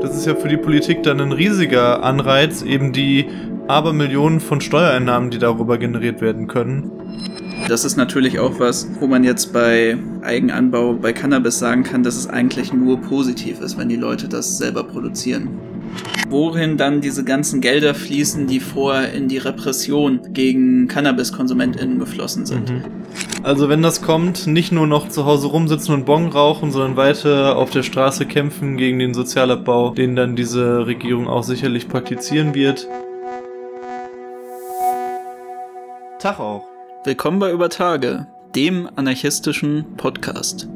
Das ist ja für die Politik dann ein riesiger Anreiz, eben die Abermillionen von Steuereinnahmen, die darüber generiert werden können. Das ist natürlich auch was, wo man jetzt bei Eigenanbau, bei Cannabis sagen kann, dass es eigentlich nur positiv ist, wenn die Leute das selber produzieren. Wohin dann diese ganzen Gelder fließen, die vorher in die Repression gegen CannabiskonsumentInnen geflossen sind. Mhm. Also wenn das kommt, nicht nur noch zu Hause rumsitzen und Bon rauchen, sondern weiter auf der Straße kämpfen gegen den Sozialabbau, den dann diese Regierung auch sicherlich praktizieren wird. Tag auch. Willkommen bei Über Tage, dem anarchistischen Podcast.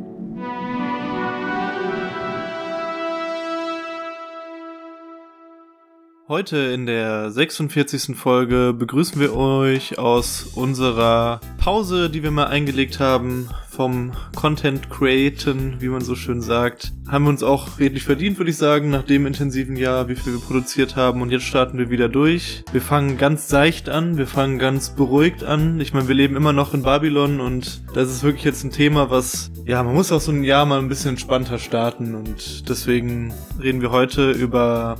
Heute in der 46. Folge begrüßen wir euch aus unserer Pause, die wir mal eingelegt haben, vom Content Createn, wie man so schön sagt. Haben wir uns auch redlich verdient, würde ich sagen, nach dem intensiven Jahr, wie viel wir produziert haben. Und jetzt starten wir wieder durch. Wir fangen ganz seicht an, wir fangen ganz beruhigt an. Ich meine, wir leben immer noch in Babylon und das ist wirklich jetzt ein Thema, was, ja, man muss auch so ein Jahr mal ein bisschen entspannter starten. Und deswegen reden wir heute über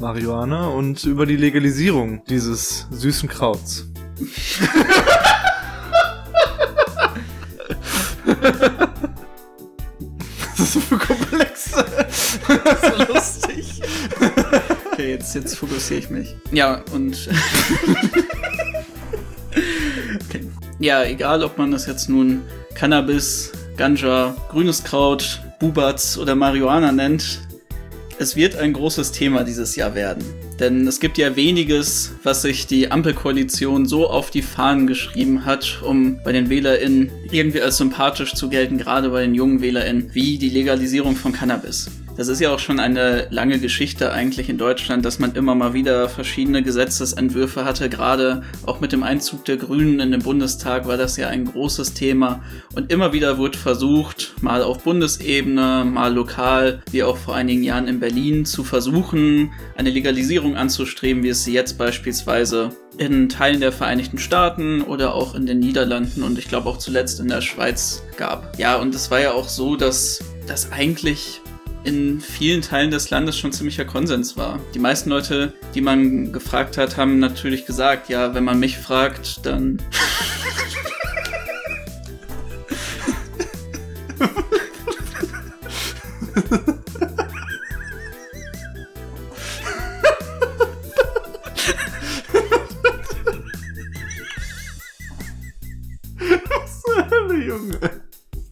Marihuana und über die Legalisierung dieses süßen Krauts. Was ist das für komplexe? so lustig. Okay, jetzt, jetzt fokussiere ich mich. Ja, und. okay. Ja, egal ob man das jetzt nun Cannabis, Ganja, grünes Kraut, Bubats oder Marihuana nennt, es wird ein großes Thema dieses Jahr werden. Denn es gibt ja weniges, was sich die Ampelkoalition so auf die Fahnen geschrieben hat, um bei den WählerInnen irgendwie als sympathisch zu gelten, gerade bei den jungen WählerInnen, wie die Legalisierung von Cannabis. Das ist ja auch schon eine lange Geschichte eigentlich in Deutschland, dass man immer mal wieder verschiedene Gesetzesentwürfe hatte. Gerade auch mit dem Einzug der Grünen in den Bundestag war das ja ein großes Thema. Und immer wieder wird versucht, mal auf Bundesebene, mal lokal, wie auch vor einigen Jahren in Berlin, zu versuchen, eine Legalisierung anzustreben, wie es sie jetzt beispielsweise in Teilen der Vereinigten Staaten oder auch in den Niederlanden und ich glaube auch zuletzt in der Schweiz gab. Ja, und es war ja auch so, dass das eigentlich in vielen Teilen des Landes schon ziemlicher Konsens war. Die meisten Leute, die man gefragt hat, haben natürlich gesagt, ja, wenn man mich fragt, dann...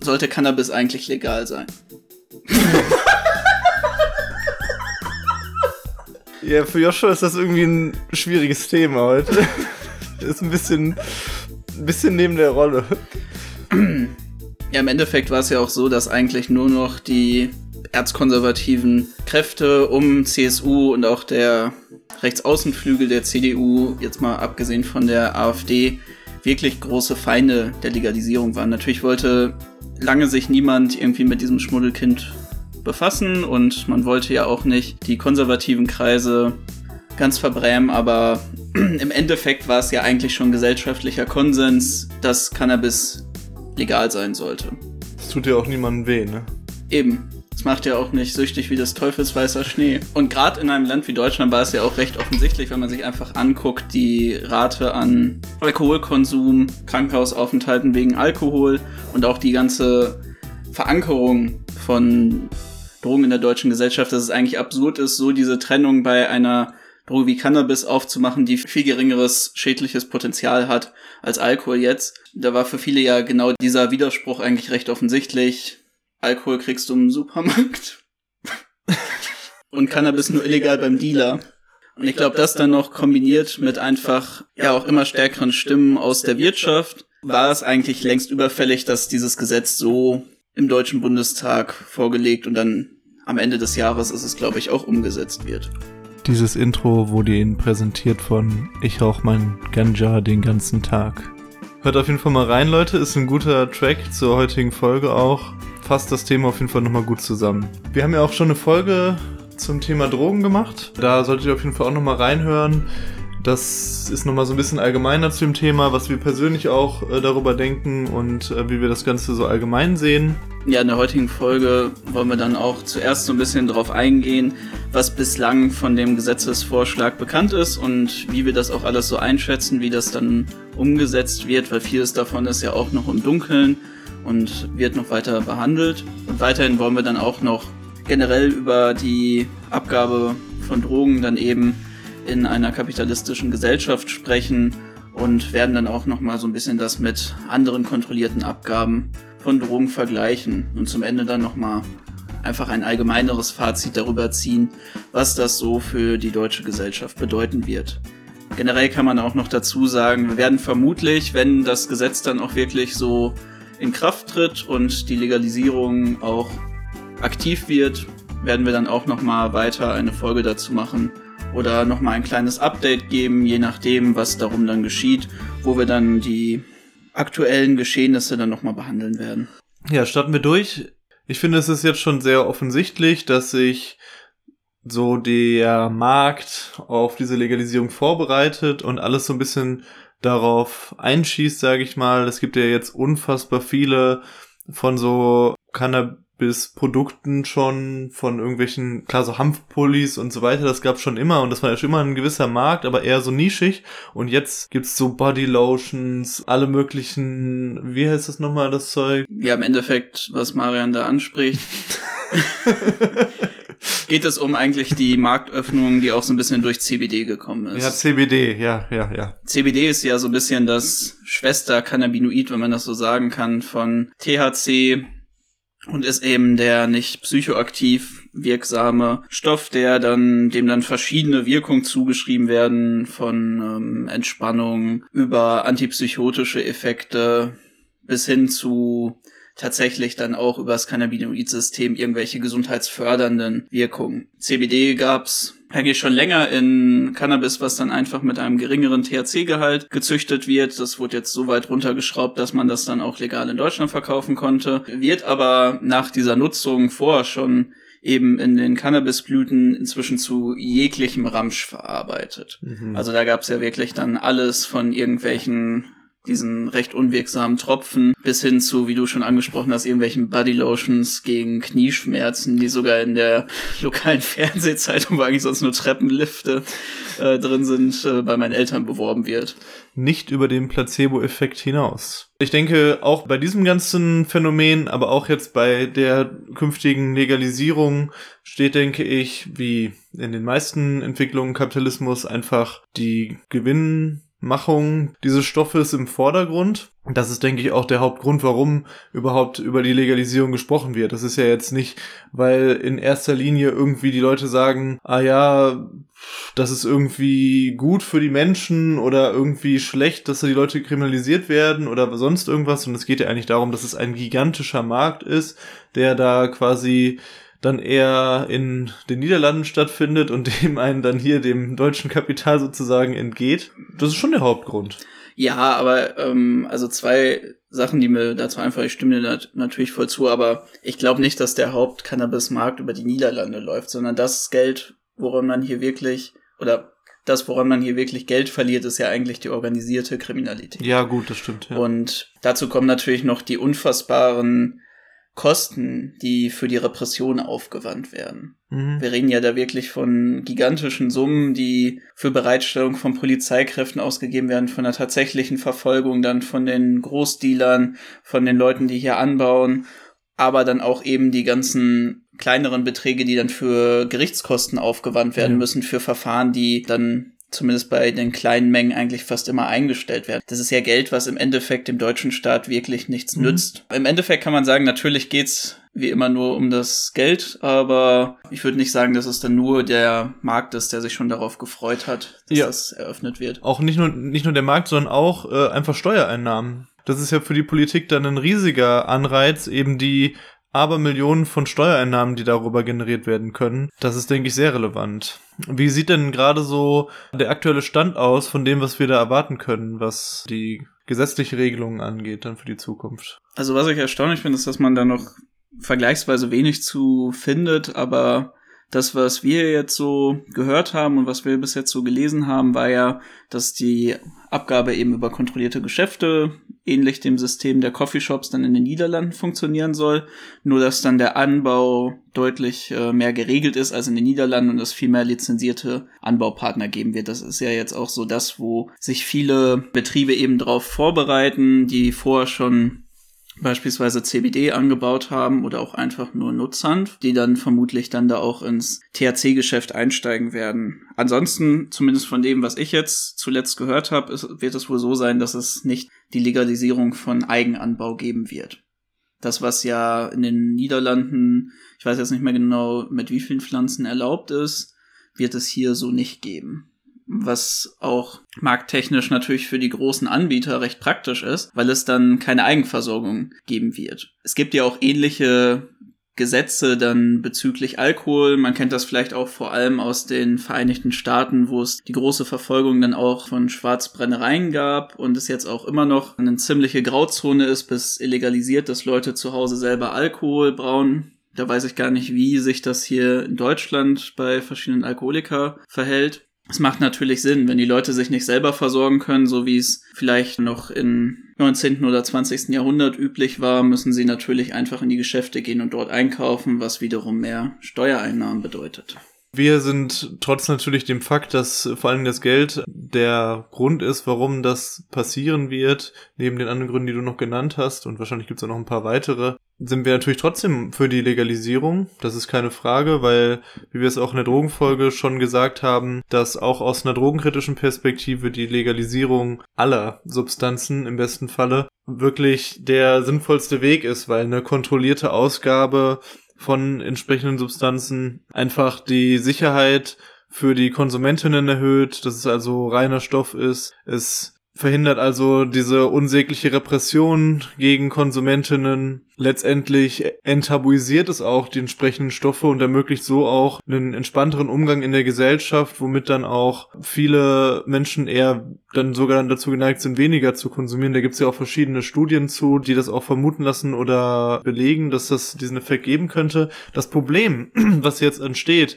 Sollte Cannabis eigentlich legal sein? Ja, für Joshua ist das irgendwie ein schwieriges Thema heute. ist ein bisschen, ein bisschen neben der Rolle. Ja, im Endeffekt war es ja auch so, dass eigentlich nur noch die erzkonservativen Kräfte um CSU und auch der Rechtsaußenflügel der CDU, jetzt mal abgesehen von der AfD, wirklich große Feinde der Legalisierung waren. Natürlich wollte lange sich niemand irgendwie mit diesem Schmuddelkind befassen und man wollte ja auch nicht die konservativen Kreise ganz verbrämen, aber im Endeffekt war es ja eigentlich schon gesellschaftlicher Konsens, dass Cannabis legal sein sollte. Das tut ja auch niemandem weh, ne? Eben. Es macht ja auch nicht süchtig wie das teufelsweißer Schnee. Und gerade in einem Land wie Deutschland war es ja auch recht offensichtlich, wenn man sich einfach anguckt, die Rate an Alkoholkonsum, Krankenhausaufenthalten wegen Alkohol und auch die ganze Verankerung von Drogen in der deutschen Gesellschaft, dass es eigentlich absurd ist, so diese Trennung bei einer Droge wie Cannabis aufzumachen, die viel geringeres schädliches Potenzial hat als Alkohol jetzt. Da war für viele ja genau dieser Widerspruch eigentlich recht offensichtlich. Alkohol kriegst du im Supermarkt und Cannabis nur illegal beim Dealer. Und ich glaube, das dann noch kombiniert mit einfach ja auch immer stärkeren Stimmen aus der Wirtschaft, war es eigentlich längst überfällig, dass dieses Gesetz so im Deutschen Bundestag vorgelegt und dann am Ende des Jahres ist es, glaube ich, auch umgesetzt wird. Dieses Intro wurde Ihnen präsentiert von Ich rauch mein Ganja den ganzen Tag. Hört auf jeden Fall mal rein, Leute. Ist ein guter Track zur heutigen Folge auch. Fasst das Thema auf jeden Fall nochmal gut zusammen. Wir haben ja auch schon eine Folge zum Thema Drogen gemacht. Da solltet ihr auf jeden Fall auch nochmal reinhören. Das ist nochmal so ein bisschen allgemeiner zu dem Thema, was wir persönlich auch äh, darüber denken und äh, wie wir das Ganze so allgemein sehen. Ja, in der heutigen Folge wollen wir dann auch zuerst so ein bisschen darauf eingehen, was bislang von dem Gesetzesvorschlag bekannt ist und wie wir das auch alles so einschätzen, wie das dann umgesetzt wird, weil vieles davon ist ja auch noch im Dunkeln und wird noch weiter behandelt. Und weiterhin wollen wir dann auch noch generell über die Abgabe von Drogen dann eben in einer kapitalistischen Gesellschaft sprechen und werden dann auch noch mal so ein bisschen das mit anderen kontrollierten Abgaben von Drogen vergleichen und zum Ende dann noch mal einfach ein allgemeineres Fazit darüber ziehen, was das so für die deutsche Gesellschaft bedeuten wird. Generell kann man auch noch dazu sagen, wir werden vermutlich, wenn das Gesetz dann auch wirklich so in Kraft tritt und die Legalisierung auch aktiv wird, werden wir dann auch noch mal weiter eine Folge dazu machen oder noch mal ein kleines Update geben, je nachdem, was darum dann geschieht, wo wir dann die aktuellen Geschehnisse dann noch mal behandeln werden. Ja, starten wir durch. Ich finde, es ist jetzt schon sehr offensichtlich, dass sich so der Markt auf diese Legalisierung vorbereitet und alles so ein bisschen darauf einschießt, sage ich mal. Es gibt ja jetzt unfassbar viele von so Cannabis bis Produkten schon von irgendwelchen, klar, so Hanfpullis und so weiter, das gab's schon immer und das war ja schon immer ein gewisser Markt, aber eher so nischig und jetzt gibt's so Bodylotions, alle möglichen, wie heißt das nochmal, das Zeug? Ja, im Endeffekt, was Marian da anspricht, geht es um eigentlich die Marktöffnung, die auch so ein bisschen durch CBD gekommen ist. Ja, CBD, ja, ja, ja. CBD ist ja so ein bisschen das Schwester-Cannabinoid, wenn man das so sagen kann, von THC, und ist eben der nicht psychoaktiv wirksame Stoff, der dann dem dann verschiedene Wirkungen zugeschrieben werden von ähm, Entspannung über antipsychotische Effekte bis hin zu tatsächlich dann auch über das Cannabinoid-System irgendwelche gesundheitsfördernden Wirkungen. CBD gab's eigentlich schon länger in Cannabis, was dann einfach mit einem geringeren THC-Gehalt gezüchtet wird. Das wurde jetzt so weit runtergeschraubt, dass man das dann auch legal in Deutschland verkaufen konnte. Wird aber nach dieser Nutzung vorher schon eben in den Cannabisblüten inzwischen zu jeglichem Ramsch verarbeitet. Mhm. Also da gab's ja wirklich dann alles von irgendwelchen diesen recht unwirksamen Tropfen bis hin zu, wie du schon angesprochen hast, irgendwelchen Bodylotions gegen Knieschmerzen, die sogar in der lokalen Fernsehzeitung, wo eigentlich sonst nur Treppenlifte äh, drin sind, äh, bei meinen Eltern beworben wird. Nicht über den Placebo-Effekt hinaus. Ich denke, auch bei diesem ganzen Phänomen, aber auch jetzt bei der künftigen Legalisierung steht, denke ich, wie in den meisten Entwicklungen Kapitalismus einfach die Gewinn Machung dieses Stoffes im Vordergrund. Das ist, denke ich, auch der Hauptgrund, warum überhaupt über die Legalisierung gesprochen wird. Das ist ja jetzt nicht, weil in erster Linie irgendwie die Leute sagen, ah ja, das ist irgendwie gut für die Menschen oder irgendwie schlecht, dass da die Leute kriminalisiert werden oder sonst irgendwas. Und es geht ja eigentlich darum, dass es ein gigantischer Markt ist, der da quasi dann eher in den Niederlanden stattfindet und dem einen dann hier dem deutschen Kapital sozusagen entgeht. Das ist schon der Hauptgrund. Ja, aber ähm, also zwei Sachen, die mir dazu einfach, ich stimme dir natürlich voll zu, aber ich glaube nicht, dass der Haupt-Cannabis-Markt über die Niederlande läuft, sondern das Geld, woran man hier wirklich, oder das, woran man hier wirklich Geld verliert, ist ja eigentlich die organisierte Kriminalität. Ja, gut, das stimmt. Ja. Und dazu kommen natürlich noch die unfassbaren Kosten, die für die Repression aufgewandt werden. Mhm. Wir reden ja da wirklich von gigantischen Summen, die für Bereitstellung von Polizeikräften ausgegeben werden, von der tatsächlichen Verfolgung, dann von den Großdealern, von den Leuten, die hier anbauen, aber dann auch eben die ganzen kleineren Beträge, die dann für Gerichtskosten aufgewandt werden ja. müssen, für Verfahren, die dann zumindest bei den kleinen Mengen eigentlich fast immer eingestellt werden. Das ist ja Geld, was im Endeffekt dem deutschen Staat wirklich nichts mhm. nützt. Im Endeffekt kann man sagen, natürlich geht's wie immer nur um das Geld, aber ich würde nicht sagen, dass es dann nur der Markt ist, der sich schon darauf gefreut hat, dass ja. das eröffnet wird. Auch nicht nur, nicht nur der Markt, sondern auch äh, einfach Steuereinnahmen. Das ist ja für die Politik dann ein riesiger Anreiz, eben die aber Millionen von Steuereinnahmen, die darüber generiert werden können. Das ist, denke ich, sehr relevant. Wie sieht denn gerade so der aktuelle Stand aus von dem, was wir da erwarten können, was die gesetzliche Regelungen angeht, dann für die Zukunft? Also was ich erstaunlich finde, ist, dass man da noch vergleichsweise wenig zu findet, aber Das, was wir jetzt so gehört haben und was wir bis jetzt so gelesen haben, war ja, dass die Abgabe eben über kontrollierte Geschäfte, ähnlich dem System der Coffeeshops, dann in den Niederlanden funktionieren soll. Nur, dass dann der Anbau deutlich äh, mehr geregelt ist als in den Niederlanden und es viel mehr lizenzierte Anbaupartner geben wird. Das ist ja jetzt auch so das, wo sich viele Betriebe eben darauf vorbereiten, die vorher schon beispielsweise CBD angebaut haben oder auch einfach nur Nutzhanf, die dann vermutlich dann da auch ins THC-Geschäft einsteigen werden. Ansonsten, zumindest von dem, was ich jetzt zuletzt gehört habe, wird es wohl so sein, dass es nicht die Legalisierung von Eigenanbau geben wird. Das, was ja in den Niederlanden, ich weiß jetzt nicht mehr genau, mit wie vielen Pflanzen erlaubt ist, wird es hier so nicht geben was auch markttechnisch natürlich für die großen Anbieter recht praktisch ist, weil es dann keine Eigenversorgung geben wird. Es gibt ja auch ähnliche Gesetze dann bezüglich Alkohol. Man kennt das vielleicht auch vor allem aus den Vereinigten Staaten, wo es die große Verfolgung dann auch von Schwarzbrennereien gab und es jetzt auch immer noch eine ziemliche Grauzone ist, bis illegalisiert, dass Leute zu Hause selber Alkohol brauen. Da weiß ich gar nicht, wie sich das hier in Deutschland bei verschiedenen Alkoholiker verhält. Es macht natürlich Sinn, wenn die Leute sich nicht selber versorgen können, so wie es vielleicht noch im 19. oder 20. Jahrhundert üblich war, müssen sie natürlich einfach in die Geschäfte gehen und dort einkaufen, was wiederum mehr Steuereinnahmen bedeutet. Wir sind trotz natürlich dem Fakt, dass vor allem das Geld der Grund ist, warum das passieren wird, neben den anderen Gründen, die du noch genannt hast, und wahrscheinlich gibt es auch noch ein paar weitere, sind wir natürlich trotzdem für die Legalisierung. Das ist keine Frage, weil, wie wir es auch in der Drogenfolge schon gesagt haben, dass auch aus einer drogenkritischen Perspektive die Legalisierung aller Substanzen im besten Falle wirklich der sinnvollste Weg ist, weil eine kontrollierte Ausgabe von entsprechenden Substanzen einfach die Sicherheit für die Konsumentinnen erhöht, dass es also reiner Stoff ist. Es verhindert also diese unsägliche Repression gegen Konsumentinnen. Letztendlich enttabuisiert es auch die entsprechenden Stoffe und ermöglicht so auch einen entspannteren Umgang in der Gesellschaft, womit dann auch viele Menschen eher dann sogar dazu geneigt sind, weniger zu konsumieren. Da gibt es ja auch verschiedene Studien zu, die das auch vermuten lassen oder belegen, dass das diesen Effekt geben könnte. Das Problem, was jetzt entsteht,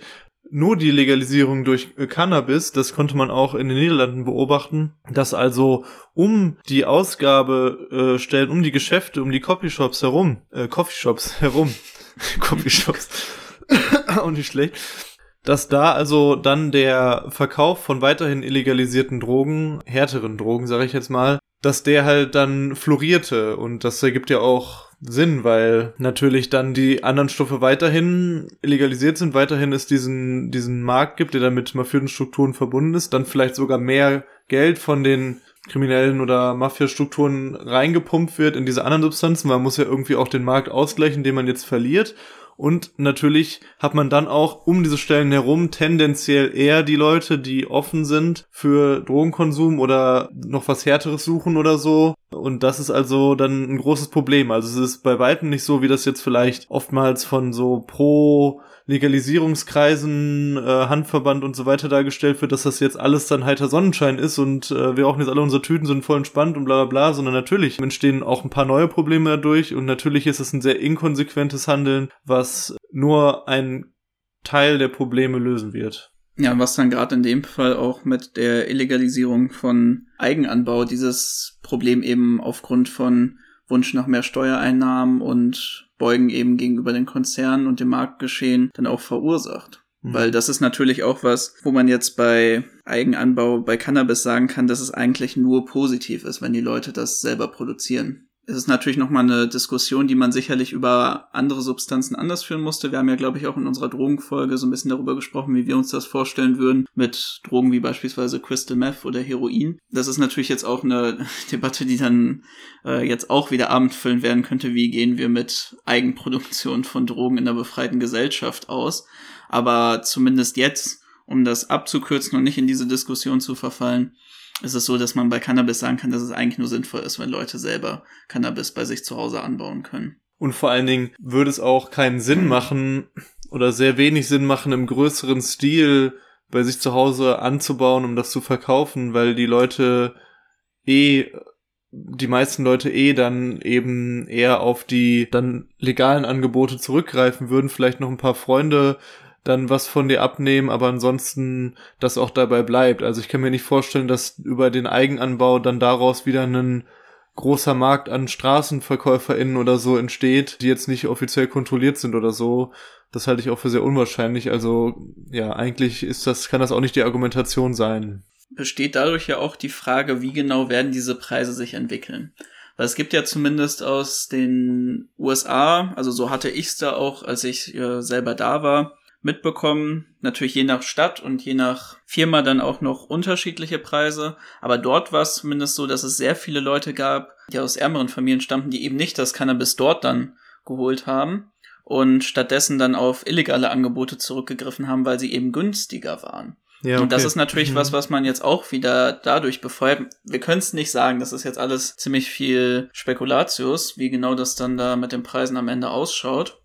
nur die Legalisierung durch äh, Cannabis, das konnte man auch in den Niederlanden beobachten, dass also um die Ausgabe äh, stellen, um die Geschäfte, um die Coffeeshops herum, äh, Coffeeshops herum, Coffeeshops, auch nicht schlecht, dass da also dann der Verkauf von weiterhin illegalisierten Drogen, härteren Drogen, sage ich jetzt mal, dass der halt dann florierte. Und das ergibt ja auch Sinn, weil natürlich dann die anderen Stoffe weiterhin legalisiert sind, weiterhin es diesen, diesen Markt gibt, der dann mit mafiösen Strukturen verbunden ist, dann vielleicht sogar mehr Geld von den kriminellen oder Mafia-Strukturen reingepumpt wird in diese anderen Substanzen. Man muss ja irgendwie auch den Markt ausgleichen, den man jetzt verliert. Und natürlich hat man dann auch um diese Stellen herum tendenziell eher die Leute, die offen sind für Drogenkonsum oder noch was Härteres suchen oder so. Und das ist also dann ein großes Problem. Also es ist bei weitem nicht so, wie das jetzt vielleicht oftmals von so pro Legalisierungskreisen, äh, Handverband und so weiter dargestellt wird, dass das jetzt alles dann heiter Sonnenschein ist und äh, wir auch jetzt alle unsere Tüten sind voll entspannt und bla bla bla, sondern natürlich entstehen auch ein paar neue Probleme dadurch und natürlich ist es ein sehr inkonsequentes Handeln, was nur ein Teil der Probleme lösen wird. Ja, was dann gerade in dem Fall auch mit der Illegalisierung von Eigenanbau dieses Problem eben aufgrund von Wunsch nach mehr Steuereinnahmen und Beugen eben gegenüber den Konzernen und dem Marktgeschehen dann auch verursacht. Mhm. Weil das ist natürlich auch was, wo man jetzt bei Eigenanbau bei Cannabis sagen kann, dass es eigentlich nur positiv ist, wenn die Leute das selber produzieren es ist natürlich nochmal eine Diskussion, die man sicherlich über andere Substanzen anders führen musste. Wir haben ja, glaube ich, auch in unserer Drogenfolge so ein bisschen darüber gesprochen, wie wir uns das vorstellen würden mit Drogen wie beispielsweise Crystal Meth oder Heroin. Das ist natürlich jetzt auch eine Debatte, die dann äh, jetzt auch wieder abendfüllend werden könnte. Wie gehen wir mit Eigenproduktion von Drogen in der befreiten Gesellschaft aus? Aber zumindest jetzt, um das abzukürzen und nicht in diese Diskussion zu verfallen, ist es so, dass man bei Cannabis sagen kann, dass es eigentlich nur sinnvoll ist, wenn Leute selber Cannabis bei sich zu Hause anbauen können. Und vor allen Dingen würde es auch keinen Sinn machen oder sehr wenig Sinn machen, im größeren Stil bei sich zu Hause anzubauen, um das zu verkaufen, weil die Leute eh, die meisten Leute eh dann eben eher auf die dann legalen Angebote zurückgreifen würden, vielleicht noch ein paar Freunde dann was von dir abnehmen, aber ansonsten das auch dabei bleibt. Also ich kann mir nicht vorstellen, dass über den Eigenanbau dann daraus wieder ein großer Markt an StraßenverkäuferInnen oder so entsteht, die jetzt nicht offiziell kontrolliert sind oder so. Das halte ich auch für sehr unwahrscheinlich. Also ja, eigentlich ist das, kann das auch nicht die Argumentation sein. Besteht dadurch ja auch die Frage, wie genau werden diese Preise sich entwickeln. Weil es gibt ja zumindest aus den USA, also so hatte ich es da auch, als ich äh, selber da war, mitbekommen. Natürlich je nach Stadt und je nach Firma dann auch noch unterschiedliche Preise. Aber dort war es zumindest so, dass es sehr viele Leute gab, die aus ärmeren Familien stammten, die eben nicht das Cannabis dort dann geholt haben und stattdessen dann auf illegale Angebote zurückgegriffen haben, weil sie eben günstiger waren. Ja, okay. Und das ist natürlich mhm. was, was man jetzt auch wieder dadurch befeuert. Wir können es nicht sagen, das ist jetzt alles ziemlich viel Spekulatius, wie genau das dann da mit den Preisen am Ende ausschaut.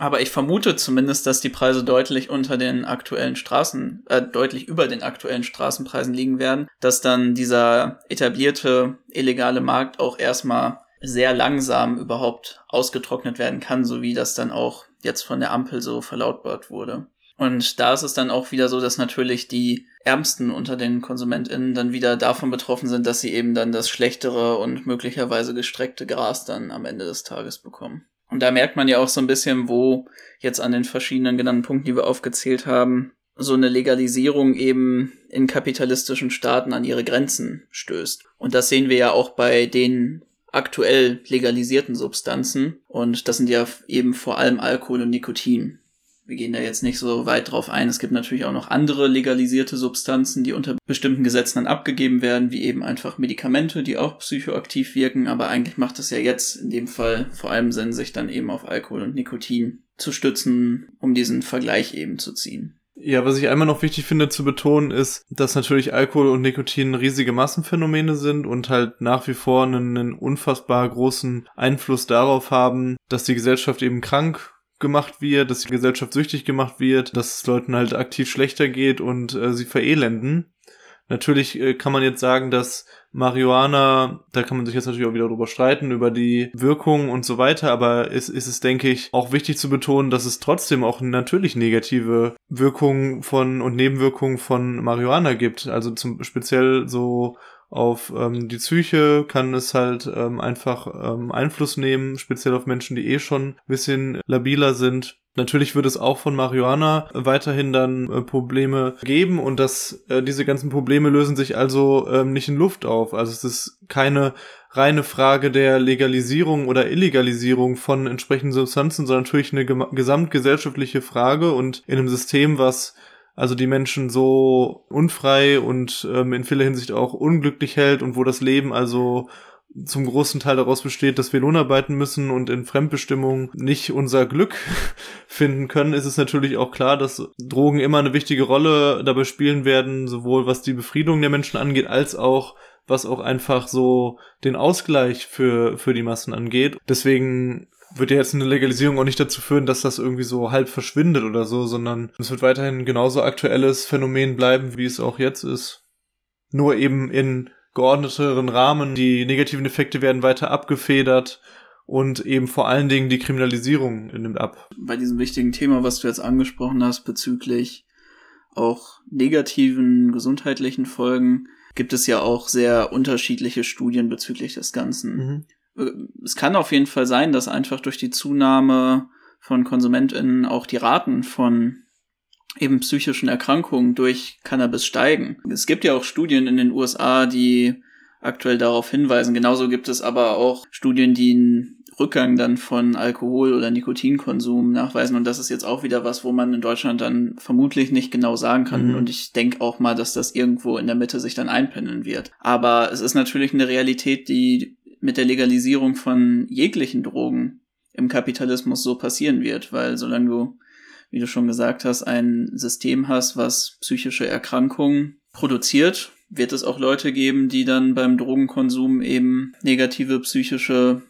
Aber ich vermute zumindest, dass die Preise deutlich unter den aktuellen Straßen, äh, deutlich über den aktuellen Straßenpreisen liegen werden, dass dann dieser etablierte illegale Markt auch erstmal sehr langsam überhaupt ausgetrocknet werden kann, so wie das dann auch jetzt von der Ampel so verlautbart wurde. Und da ist es dann auch wieder so, dass natürlich die Ärmsten unter den KonsumentInnen dann wieder davon betroffen sind, dass sie eben dann das schlechtere und möglicherweise gestreckte Gras dann am Ende des Tages bekommen. Und da merkt man ja auch so ein bisschen, wo jetzt an den verschiedenen genannten Punkten, die wir aufgezählt haben, so eine Legalisierung eben in kapitalistischen Staaten an ihre Grenzen stößt. Und das sehen wir ja auch bei den aktuell legalisierten Substanzen. Und das sind ja eben vor allem Alkohol und Nikotin. Wir gehen da jetzt nicht so weit drauf ein. Es gibt natürlich auch noch andere legalisierte Substanzen, die unter bestimmten Gesetzen dann abgegeben werden, wie eben einfach Medikamente, die auch psychoaktiv wirken. Aber eigentlich macht es ja jetzt in dem Fall vor allem Sinn, sich dann eben auf Alkohol und Nikotin zu stützen, um diesen Vergleich eben zu ziehen. Ja, was ich einmal noch wichtig finde zu betonen, ist, dass natürlich Alkohol und Nikotin riesige Massenphänomene sind und halt nach wie vor einen, einen unfassbar großen Einfluss darauf haben, dass die Gesellschaft eben krank gemacht wird, dass die Gesellschaft süchtig gemacht wird, dass es Leuten halt aktiv schlechter geht und äh, sie verelenden. Natürlich äh, kann man jetzt sagen, dass Marihuana, da kann man sich jetzt natürlich auch wieder drüber streiten, über die Wirkung und so weiter, aber es ist es, denke ich, auch wichtig zu betonen, dass es trotzdem auch natürlich negative Wirkungen von und Nebenwirkungen von Marihuana gibt. Also zum speziell so auf ähm, die Psyche kann es halt ähm, einfach ähm, Einfluss nehmen, speziell auf Menschen, die eh schon ein bisschen labiler sind. Natürlich wird es auch von Marihuana weiterhin dann äh, Probleme geben und dass äh, diese ganzen Probleme lösen sich also ähm, nicht in Luft auf. Also es ist keine reine Frage der Legalisierung oder Illegalisierung von entsprechenden Substanzen, sondern natürlich eine gesamtgesellschaftliche Frage und in einem System, was also die Menschen so unfrei und ähm, in vieler Hinsicht auch unglücklich hält und wo das Leben also zum großen Teil daraus besteht, dass wir lohnarbeiten müssen und in Fremdbestimmung nicht unser Glück finden können, ist es natürlich auch klar, dass Drogen immer eine wichtige Rolle dabei spielen werden, sowohl was die Befriedung der Menschen angeht, als auch was auch einfach so den Ausgleich für, für die Massen angeht. Deswegen wird ja jetzt eine Legalisierung auch nicht dazu führen, dass das irgendwie so halb verschwindet oder so, sondern es wird weiterhin genauso aktuelles Phänomen bleiben, wie es auch jetzt ist. Nur eben in geordneteren Rahmen. Die negativen Effekte werden weiter abgefedert und eben vor allen Dingen die Kriminalisierung nimmt ab. Bei diesem wichtigen Thema, was du jetzt angesprochen hast, bezüglich auch negativen gesundheitlichen Folgen, gibt es ja auch sehr unterschiedliche Studien bezüglich des Ganzen. Mhm es kann auf jeden Fall sein, dass einfach durch die Zunahme von KonsumentInnen auch die Raten von eben psychischen Erkrankungen durch Cannabis steigen. Es gibt ja auch Studien in den USA, die aktuell darauf hinweisen. Genauso gibt es aber auch Studien, die einen Rückgang dann von Alkohol- oder Nikotinkonsum nachweisen. Und das ist jetzt auch wieder was, wo man in Deutschland dann vermutlich nicht genau sagen kann. Mhm. Und ich denke auch mal, dass das irgendwo in der Mitte sich dann einpendeln wird. Aber es ist natürlich eine Realität, die mit der Legalisierung von jeglichen Drogen im Kapitalismus so passieren wird, weil solange du, wie du schon gesagt hast, ein System hast, was psychische Erkrankungen produziert, wird es auch Leute geben, die dann beim Drogenkonsum eben negative psychische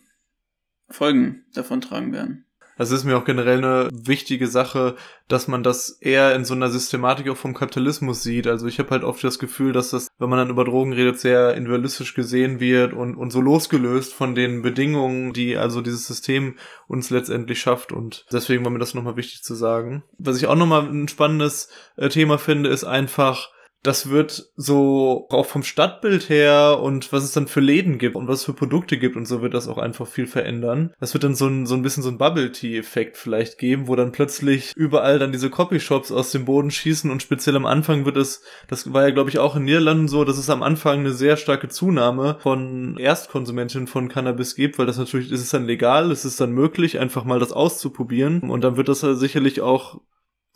Folgen davon tragen werden. Also ist mir auch generell eine wichtige Sache, dass man das eher in so einer Systematik auch vom Kapitalismus sieht. Also ich habe halt oft das Gefühl, dass das, wenn man dann über Drogen redet, sehr individualistisch gesehen wird und, und so losgelöst von den Bedingungen, die also dieses System uns letztendlich schafft. Und deswegen war mir das nochmal wichtig zu sagen. Was ich auch nochmal ein spannendes äh, Thema finde, ist einfach, das wird so auch vom Stadtbild her und was es dann für Läden gibt und was es für Produkte gibt und so wird das auch einfach viel verändern. Das wird dann so ein, so ein bisschen so ein Bubble-Tea-Effekt vielleicht geben, wo dann plötzlich überall dann diese Copyshops aus dem Boden schießen und speziell am Anfang wird es, das war ja glaube ich auch in Niederlanden so, dass es am Anfang eine sehr starke Zunahme von Erstkonsumentinnen von Cannabis gibt, weil das natürlich, ist es dann legal, ist es dann möglich, einfach mal das auszuprobieren und dann wird das sicherlich auch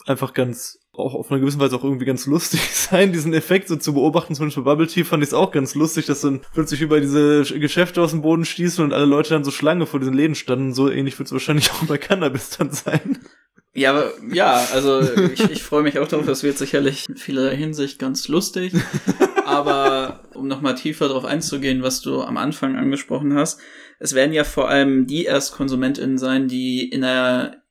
einfach ganz auch auf eine gewisse Weise auch irgendwie ganz lustig sein, diesen Effekt so zu beobachten. Zum Beispiel bei Bubble Tea fand ich es auch ganz lustig, dass dann plötzlich über diese Geschäfte aus dem Boden stießen und alle Leute dann so Schlange vor diesen Läden standen. So ähnlich wird es wahrscheinlich auch bei Cannabis dann sein. Ja, aber, ja, also ich, ich freue mich auch darauf, das wird sicherlich in vieler Hinsicht ganz lustig. aber um nochmal tiefer darauf einzugehen, was du am Anfang angesprochen hast, es werden ja vor allem die ErstkonsumentInnen sein, die in der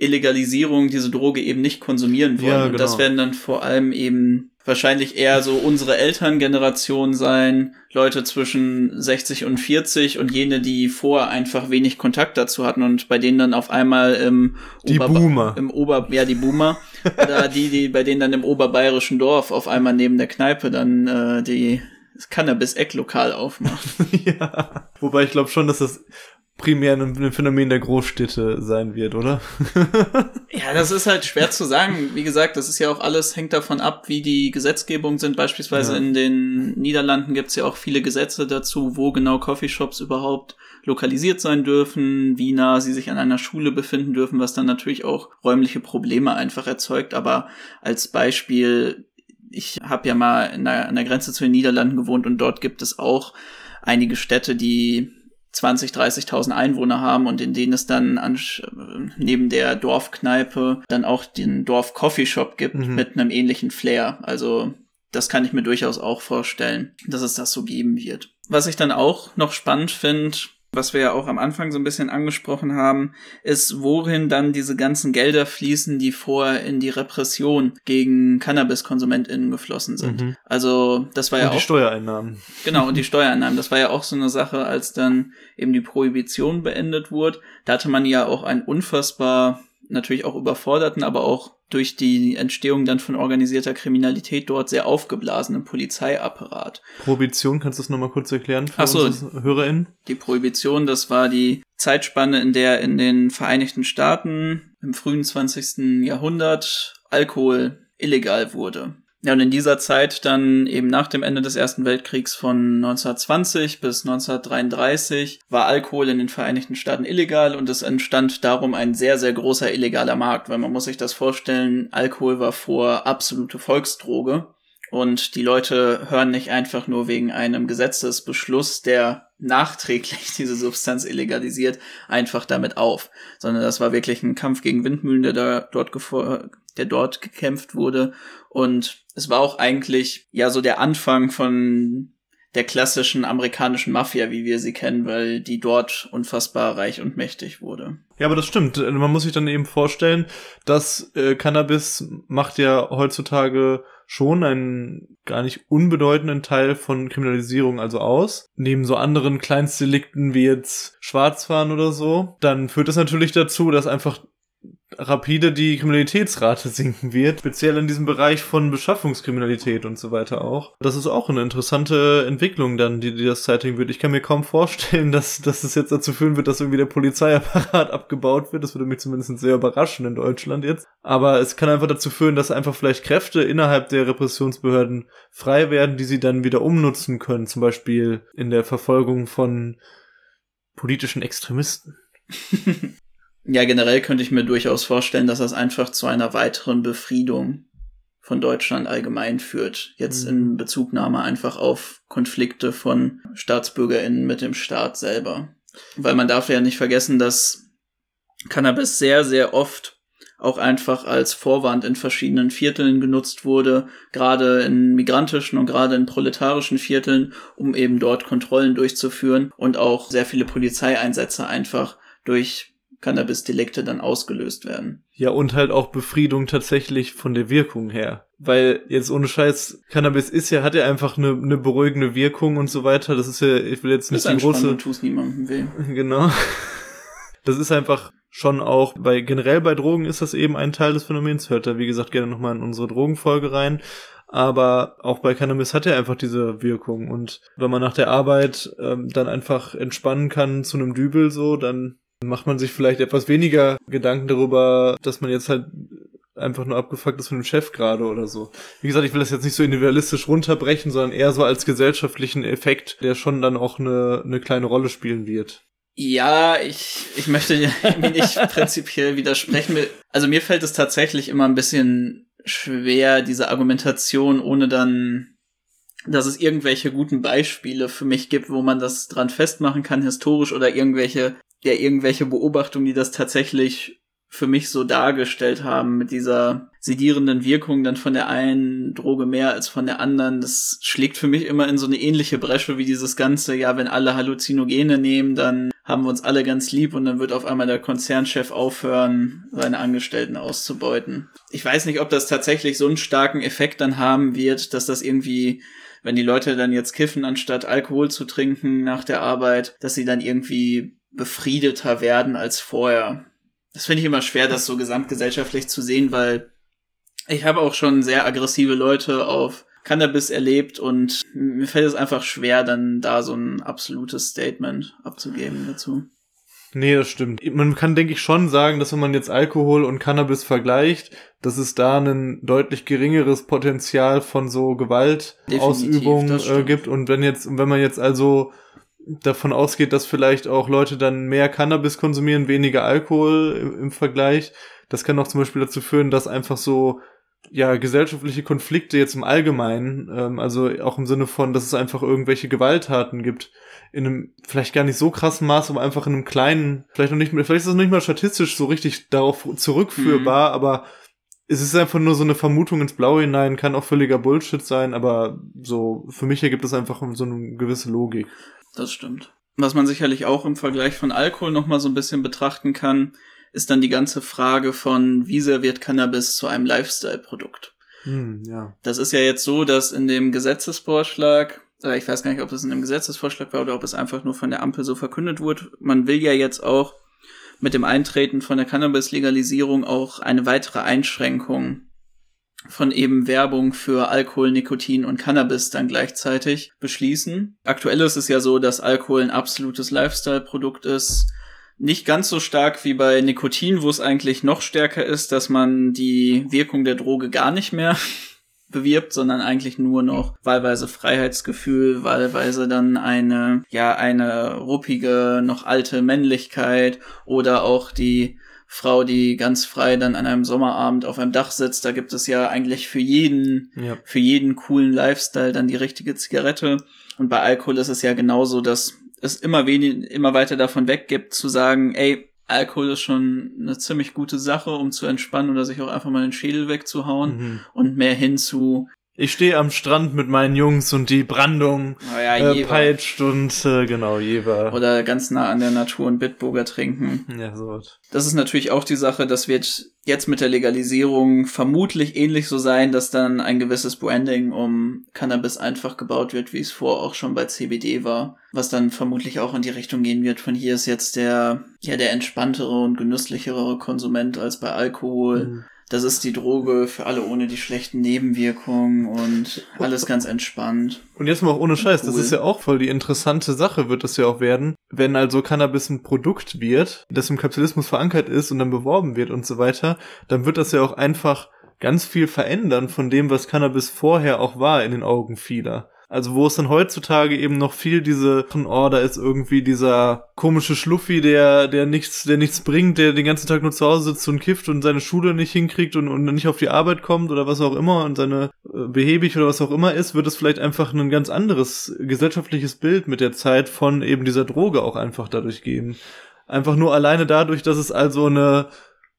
Illegalisierung diese Droge eben nicht konsumieren wollen. Ja, genau. Und das werden dann vor allem eben wahrscheinlich eher so unsere Elterngeneration sein, Leute zwischen 60 und 40 und jene, die vorher einfach wenig Kontakt dazu hatten und bei denen dann auf einmal im die Ober Boomer. im Ober ja die Boomer oder die die bei denen dann im oberbayerischen Dorf auf einmal neben der Kneipe dann äh, die Cannabis-Eck-Lokal aufmacht. ja. Wobei ich glaube schon, dass das primär ein, Phänomen der Großstädte sein wird, oder? ja, das ist halt schwer zu sagen. Wie gesagt, das ist ja auch alles, hängt davon ab, wie die Gesetzgebungen sind. Beispielsweise ja. in den Niederlanden gibt es ja auch viele Gesetze dazu, wo genau Coffeeshops überhaupt lokalisiert sein dürfen, wie nah sie sich an einer Schule befinden dürfen, was dann natürlich auch räumliche Probleme einfach erzeugt. Aber als Beispiel, ich habe ja mal an der Grenze zu den Niederlanden gewohnt und dort gibt es auch einige Städte, die 20, 30.000 Einwohner haben und in denen es dann an, neben der Dorfkneipe dann auch den Dorf Coffee Shop gibt mhm. mit einem ähnlichen Flair. Also das kann ich mir durchaus auch vorstellen, dass es das so geben wird. Was ich dann auch noch spannend finde, was wir ja auch am Anfang so ein bisschen angesprochen haben, ist, worin dann diese ganzen Gelder fließen, die vorher in die Repression gegen Cannabis-KonsumentInnen geflossen sind. Mhm. Also, das war und ja auch. die Steuereinnahmen. Genau, und die Steuereinnahmen. Das war ja auch so eine Sache, als dann eben die Prohibition beendet wurde. Da hatte man ja auch ein unfassbar, natürlich auch überforderten, aber auch durch die Entstehung dann von organisierter Kriminalität dort sehr aufgeblasenen Polizeiapparat. Prohibition, kannst du das nochmal kurz erklären für Ach so, HörerInnen? Die Prohibition, das war die Zeitspanne, in der in den Vereinigten Staaten im frühen 20. Jahrhundert Alkohol illegal wurde. Ja, und in dieser Zeit dann eben nach dem Ende des Ersten Weltkriegs von 1920 bis 1933 war Alkohol in den Vereinigten Staaten illegal und es entstand darum ein sehr, sehr großer illegaler Markt, weil man muss sich das vorstellen, Alkohol war vor absolute Volksdroge und die Leute hören nicht einfach nur wegen einem Gesetzesbeschluss, der nachträglich diese Substanz illegalisiert, einfach damit auf, sondern das war wirklich ein Kampf gegen Windmühlen, der da dort der dort gekämpft wurde und es war auch eigentlich ja so der Anfang von der klassischen amerikanischen Mafia, wie wir sie kennen, weil die dort unfassbar reich und mächtig wurde. Ja, aber das stimmt. Man muss sich dann eben vorstellen, dass äh, Cannabis macht ja heutzutage schon einen gar nicht unbedeutenden Teil von Kriminalisierung also aus. Neben so anderen Kleinstdelikten wie jetzt Schwarzfahren oder so, dann führt das natürlich dazu, dass einfach rapide die Kriminalitätsrate sinken wird, speziell in diesem Bereich von Beschaffungskriminalität und so weiter auch. Das ist auch eine interessante Entwicklung dann, die, die das Sighting wird. Ich kann mir kaum vorstellen, dass, dass es jetzt dazu führen wird, dass irgendwie der Polizeiapparat abgebaut wird. Das würde mich zumindest sehr überraschen in Deutschland jetzt. Aber es kann einfach dazu führen, dass einfach vielleicht Kräfte innerhalb der Repressionsbehörden frei werden, die sie dann wieder umnutzen können. Zum Beispiel in der Verfolgung von politischen Extremisten. Ja, generell könnte ich mir durchaus vorstellen, dass das einfach zu einer weiteren Befriedung von Deutschland allgemein führt. Jetzt mhm. in Bezugnahme einfach auf Konflikte von StaatsbürgerInnen mit dem Staat selber. Weil man darf ja nicht vergessen, dass Cannabis sehr, sehr oft auch einfach als Vorwand in verschiedenen Vierteln genutzt wurde, gerade in migrantischen und gerade in proletarischen Vierteln, um eben dort Kontrollen durchzuführen und auch sehr viele Polizeieinsätze einfach durch Cannabis-Delikte dann ausgelöst werden. Ja, und halt auch Befriedung tatsächlich von der Wirkung her. Weil jetzt ohne Scheiß, Cannabis ist ja, hat ja einfach eine, eine beruhigende Wirkung und so weiter. Das ist ja, ich will jetzt nicht die große. Du tust niemandem weh. Genau. Das ist einfach schon auch, bei generell bei Drogen ist das eben ein Teil des Phänomens. Hört da, wie gesagt, gerne nochmal in unsere Drogenfolge rein. Aber auch bei Cannabis hat er einfach diese Wirkung. Und wenn man nach der Arbeit ähm, dann einfach entspannen kann zu einem Dübel so, dann macht man sich vielleicht etwas weniger Gedanken darüber, dass man jetzt halt einfach nur abgefuckt ist von dem Chef gerade oder so. Wie gesagt, ich will das jetzt nicht so individualistisch runterbrechen, sondern eher so als gesellschaftlichen Effekt, der schon dann auch eine, eine kleine Rolle spielen wird. Ja, ich, ich möchte mir nicht prinzipiell widersprechen. Also mir fällt es tatsächlich immer ein bisschen schwer, diese Argumentation, ohne dann, dass es irgendwelche guten Beispiele für mich gibt, wo man das dran festmachen kann, historisch oder irgendwelche, ja, irgendwelche Beobachtungen, die das tatsächlich für mich so dargestellt haben, mit dieser sedierenden Wirkung dann von der einen Droge mehr als von der anderen. Das schlägt für mich immer in so eine ähnliche Bresche wie dieses ganze, ja, wenn alle Halluzinogene nehmen, dann haben wir uns alle ganz lieb und dann wird auf einmal der Konzernchef aufhören, seine Angestellten auszubeuten. Ich weiß nicht, ob das tatsächlich so einen starken Effekt dann haben wird, dass das irgendwie wenn die Leute dann jetzt kiffen, anstatt Alkohol zu trinken nach der Arbeit, dass sie dann irgendwie befriedeter werden als vorher. Das finde ich immer schwer, das so gesamtgesellschaftlich zu sehen, weil ich habe auch schon sehr aggressive Leute auf Cannabis erlebt und mir fällt es einfach schwer, dann da so ein absolutes Statement abzugeben dazu. Nee, das stimmt. Man kann, denke ich, schon sagen, dass wenn man jetzt Alkohol und Cannabis vergleicht, dass es da ein deutlich geringeres Potenzial von so Gewaltausübung äh, gibt. Und wenn jetzt, wenn man jetzt also davon ausgeht, dass vielleicht auch Leute dann mehr Cannabis konsumieren, weniger Alkohol im, im Vergleich, das kann auch zum Beispiel dazu führen, dass einfach so ja, gesellschaftliche Konflikte jetzt im Allgemeinen, ähm, also auch im Sinne von, dass es einfach irgendwelche Gewalttaten gibt, in einem vielleicht gar nicht so krassen Maß, aber einfach in einem kleinen, vielleicht noch nicht, vielleicht ist das nicht mal statistisch so richtig darauf zurückführbar, mhm. aber es ist einfach nur so eine Vermutung ins Blaue hinein, kann auch völliger Bullshit sein, aber so, für mich ergibt es einfach so eine gewisse Logik. Das stimmt. Was man sicherlich auch im Vergleich von Alkohol nochmal so ein bisschen betrachten kann, ist dann die ganze Frage von, wie sehr wird Cannabis zu einem Lifestyle-Produkt? Hm, ja. Das ist ja jetzt so, dass in dem Gesetzesvorschlag, oder ich weiß gar nicht, ob es in dem Gesetzesvorschlag war oder ob es einfach nur von der Ampel so verkündet wurde, man will ja jetzt auch mit dem Eintreten von der Cannabis-Legalisierung auch eine weitere Einschränkung von eben Werbung für Alkohol, Nikotin und Cannabis dann gleichzeitig beschließen. Aktuell ist es ja so, dass Alkohol ein absolutes Lifestyle-Produkt ist nicht ganz so stark wie bei Nikotin, wo es eigentlich noch stärker ist, dass man die Wirkung der Droge gar nicht mehr bewirbt, sondern eigentlich nur noch wahlweise Freiheitsgefühl, wahlweise dann eine, ja, eine ruppige, noch alte Männlichkeit oder auch die Frau, die ganz frei dann an einem Sommerabend auf einem Dach sitzt. Da gibt es ja eigentlich für jeden, ja. für jeden coolen Lifestyle dann die richtige Zigarette. Und bei Alkohol ist es ja genauso, dass es immer wenig, immer weiter davon weggibt, zu sagen, ey, Alkohol ist schon eine ziemlich gute Sache, um zu entspannen oder sich auch einfach mal den Schädel wegzuhauen mhm. und mehr hin zu, ich stehe am Strand mit meinen Jungs und die Brandung oh ja, äh, peitscht und äh, genau, Jever. Oder ganz nah an der Natur und Bitburger trinken. Ja, so. Das ist natürlich auch die Sache, das wird jetzt mit der Legalisierung vermutlich ähnlich so sein, dass dann ein gewisses Branding um Cannabis einfach gebaut wird, wie es vor auch schon bei CBD war. Was dann vermutlich auch in die Richtung gehen wird. Von hier ist jetzt der, ja, der entspanntere und genüsslichere Konsument als bei Alkohol. Mhm das ist die Droge für alle ohne die schlechten Nebenwirkungen und alles ganz entspannt. Und jetzt mal auch ohne Scheiß, cool. das ist ja auch voll die interessante Sache, wird das ja auch werden. Wenn also Cannabis ein Produkt wird, das im Kapitalismus verankert ist und dann beworben wird und so weiter, dann wird das ja auch einfach ganz viel verändern von dem, was Cannabis vorher auch war in den Augen vieler. Also wo es dann heutzutage eben noch viel diese, oh, da ist irgendwie dieser komische Schluffi, der, der nichts, der nichts bringt, der den ganzen Tag nur zu Hause sitzt und kifft und seine Schule nicht hinkriegt und, und nicht auf die Arbeit kommt oder was auch immer und seine äh, behäbig oder was auch immer ist, wird es vielleicht einfach ein ganz anderes gesellschaftliches Bild mit der Zeit von eben dieser Droge auch einfach dadurch geben. Einfach nur alleine dadurch, dass es also eine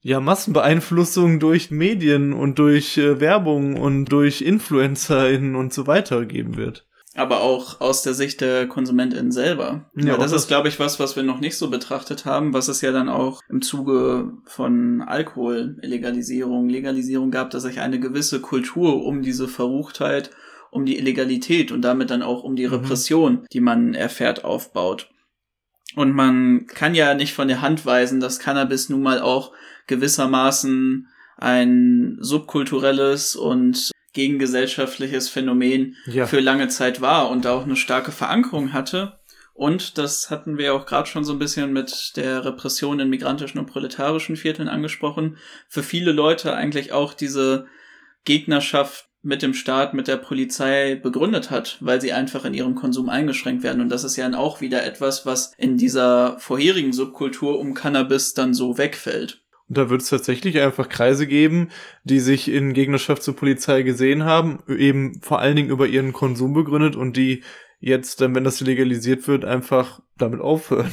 ja, Massenbeeinflussung durch Medien und durch äh, Werbung und durch InfluencerInnen und so weiter geben wird. aber auch aus der Sicht der KonsumentInnen selber. Ja, das, das ist, glaube ich, was, was wir noch nicht so betrachtet haben, was es ja dann auch im Zuge von Alkohol-Illegalisierung, Legalisierung gab, dass sich eine gewisse Kultur um diese Verruchtheit, um die Illegalität und damit dann auch um die mhm. Repression, mhm. die man erfährt, aufbaut. Und man kann ja nicht von der Hand weisen, dass Cannabis nun mal auch gewissermaßen ein subkulturelles und gegengesellschaftliches Phänomen ja. für lange Zeit war und da auch eine starke Verankerung hatte. Und das hatten wir auch gerade schon so ein bisschen mit der Repression in migrantischen und proletarischen Vierteln angesprochen. Für viele Leute eigentlich auch diese Gegnerschaft mit dem Staat, mit der Polizei begründet hat, weil sie einfach in ihrem Konsum eingeschränkt werden. Und das ist ja dann auch wieder etwas, was in dieser vorherigen Subkultur um Cannabis dann so wegfällt. Da wird es tatsächlich einfach Kreise geben, die sich in Gegnerschaft zur Polizei gesehen haben, eben vor allen Dingen über ihren Konsum begründet und die jetzt, wenn das legalisiert wird, einfach damit aufhören.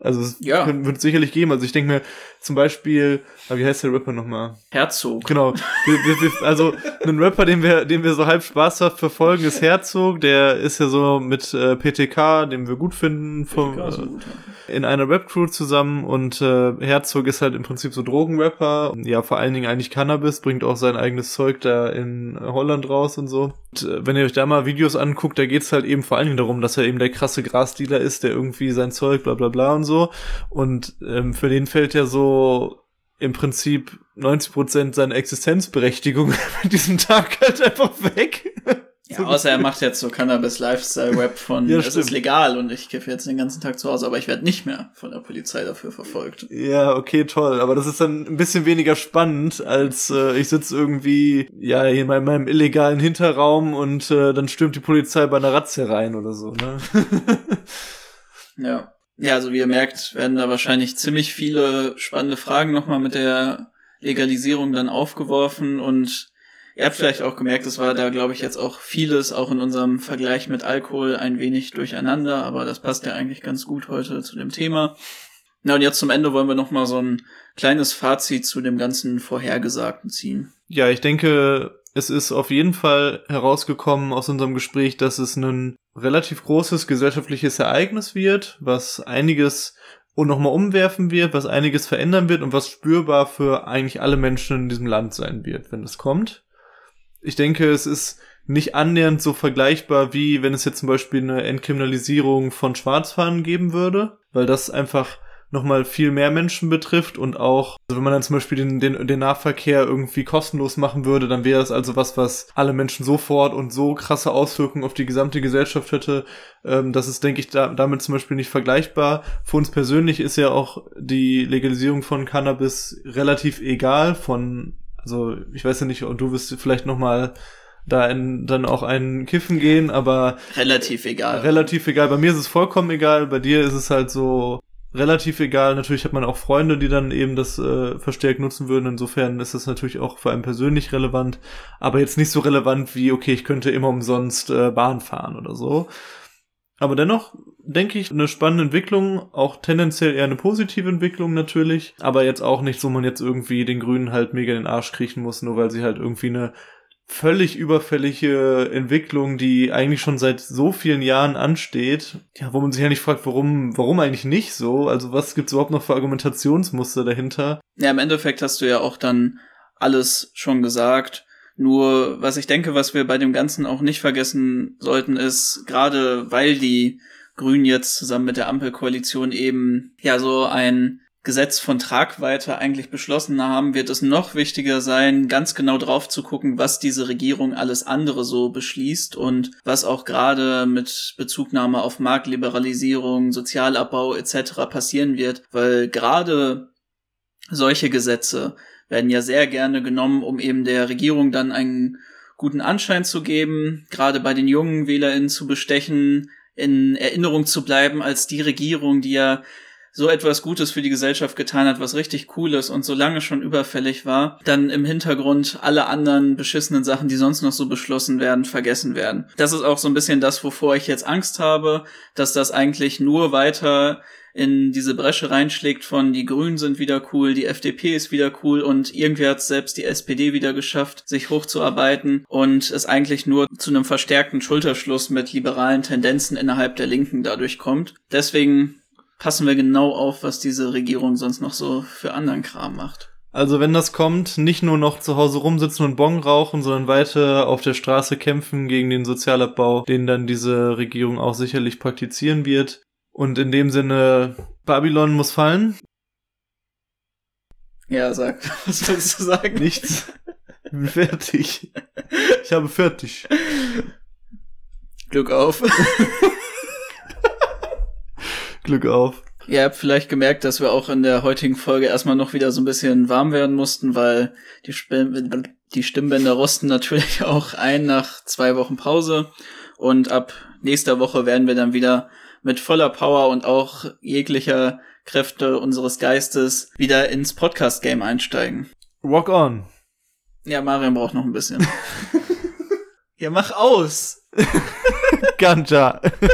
Also es ja. wird sicherlich geben. Also ich denke mir zum Beispiel, ah, wie heißt der Rapper nochmal? Herzog. Genau. Wir, wir, wir, also ein Rapper, den wir, den wir so halb spaßhaft verfolgen, ist Herzog. Der ist ja so mit äh, PTK, den wir gut finden, vom, äh, in einer Rap-Crew zusammen. Und äh, Herzog ist halt im Prinzip so Drogenrapper. Ja, vor allen Dingen eigentlich Cannabis, bringt auch sein eigenes Zeug da in Holland raus und so. Und, äh, wenn ihr euch da mal Videos anguckt, da geht's halt eben vor allen Dingen darum, dass er eben der krasse Grasdealer ist, der irgendwie sein Zeug, bla bla bla und so. Und ähm, für den fällt ja so im Prinzip 90 Prozent seiner Existenzberechtigung mit diesem Tag halt einfach weg. Ja, außer er macht jetzt so Cannabis Lifestyle Web von ja, es ist legal und ich kiffe jetzt den ganzen Tag zu Hause, aber ich werde nicht mehr von der Polizei dafür verfolgt. Ja, okay, toll. Aber das ist dann ein bisschen weniger spannend, als äh, ich sitze irgendwie ja in meinem, meinem, illegalen Hinterraum und äh, dann stürmt die Polizei bei einer Razzia rein oder so, ne? ja. Ja, also wie ihr merkt, werden da wahrscheinlich ziemlich viele spannende Fragen nochmal mit der Legalisierung dann aufgeworfen und ihr habt vielleicht auch gemerkt, es war da, glaube ich, jetzt auch vieles, auch in unserem Vergleich mit Alkohol, ein wenig durcheinander, aber das passt ja eigentlich ganz gut heute zu dem Thema. Na und jetzt zum Ende wollen wir nochmal so ein kleines Fazit zu dem ganzen Vorhergesagten ziehen. Ja, ich denke, es ist auf jeden Fall herausgekommen aus unserem Gespräch, dass es ein relativ großes gesellschaftliches Ereignis wird, was einiges nochmal umwerfen wird, was einiges verändern wird und was spürbar für eigentlich alle Menschen in diesem Land sein wird, wenn es kommt. Ich denke, es ist nicht annähernd so vergleichbar, wie wenn es jetzt zum Beispiel eine Entkriminalisierung von Schwarzfahren geben würde, weil das einfach nochmal viel mehr Menschen betrifft und auch, also wenn man dann zum Beispiel den, den, den Nahverkehr irgendwie kostenlos machen würde, dann wäre es also was, was alle Menschen sofort und so krasse Auswirkungen auf die gesamte Gesellschaft hätte. Ähm, das ist, denke ich, da, damit zum Beispiel nicht vergleichbar. Für uns persönlich ist ja auch die Legalisierung von Cannabis relativ egal von, also ich weiß ja nicht, und du wirst vielleicht nochmal da in, dann auch einen Kiffen gehen, aber relativ egal. Relativ egal. Bei mir ist es vollkommen egal. Bei dir ist es halt so, relativ egal. Natürlich hat man auch Freunde, die dann eben das äh, verstärkt nutzen würden. Insofern ist das natürlich auch für einen persönlich relevant, aber jetzt nicht so relevant wie, okay, ich könnte immer umsonst äh, Bahn fahren oder so. Aber dennoch denke ich, eine spannende Entwicklung, auch tendenziell eher eine positive Entwicklung natürlich, aber jetzt auch nicht, so man jetzt irgendwie den Grünen halt mega in den Arsch kriechen muss, nur weil sie halt irgendwie eine völlig überfällige Entwicklung, die eigentlich schon seit so vielen Jahren ansteht, ja, wo man sich ja nicht fragt, warum, warum eigentlich nicht so? Also was gibt's überhaupt noch für Argumentationsmuster dahinter? Ja, im Endeffekt hast du ja auch dann alles schon gesagt. Nur, was ich denke, was wir bei dem Ganzen auch nicht vergessen sollten, ist, gerade weil die Grünen jetzt zusammen mit der Ampelkoalition eben ja so ein Gesetz von Tragweite eigentlich beschlossen haben, wird es noch wichtiger sein, ganz genau drauf zu gucken, was diese Regierung alles andere so beschließt und was auch gerade mit Bezugnahme auf Marktliberalisierung, Sozialabbau etc. passieren wird, weil gerade solche Gesetze werden ja sehr gerne genommen, um eben der Regierung dann einen guten Anschein zu geben, gerade bei den jungen WählerInnen zu bestechen, in Erinnerung zu bleiben als die Regierung, die ja so etwas Gutes für die Gesellschaft getan hat, was richtig cool ist und so lange schon überfällig war, dann im Hintergrund alle anderen beschissenen Sachen, die sonst noch so beschlossen werden, vergessen werden. Das ist auch so ein bisschen das, wovor ich jetzt Angst habe, dass das eigentlich nur weiter in diese Bresche reinschlägt von die Grünen sind wieder cool, die FDP ist wieder cool und irgendwie hat selbst die SPD wieder geschafft, sich hochzuarbeiten und es eigentlich nur zu einem verstärkten Schulterschluss mit liberalen Tendenzen innerhalb der Linken dadurch kommt. Deswegen passen wir genau auf, was diese Regierung sonst noch so für anderen Kram macht. Also wenn das kommt, nicht nur noch zu Hause rumsitzen und Bon rauchen, sondern weiter auf der Straße kämpfen gegen den Sozialabbau, den dann diese Regierung auch sicherlich praktizieren wird. Und in dem Sinne, Babylon muss fallen. Ja, sag, was willst du sagen? Nichts. Ich bin fertig. Ich habe fertig. Glück auf. Glück auf. Ihr habt vielleicht gemerkt, dass wir auch in der heutigen Folge erstmal noch wieder so ein bisschen warm werden mussten, weil die, Sp die Stimmbänder rosten natürlich auch ein nach zwei Wochen Pause. Und ab nächster Woche werden wir dann wieder mit voller Power und auch jeglicher Kräfte unseres Geistes wieder ins Podcast-Game einsteigen. Rock on. Ja, Marian braucht noch ein bisschen. ja, mach aus. Ganja.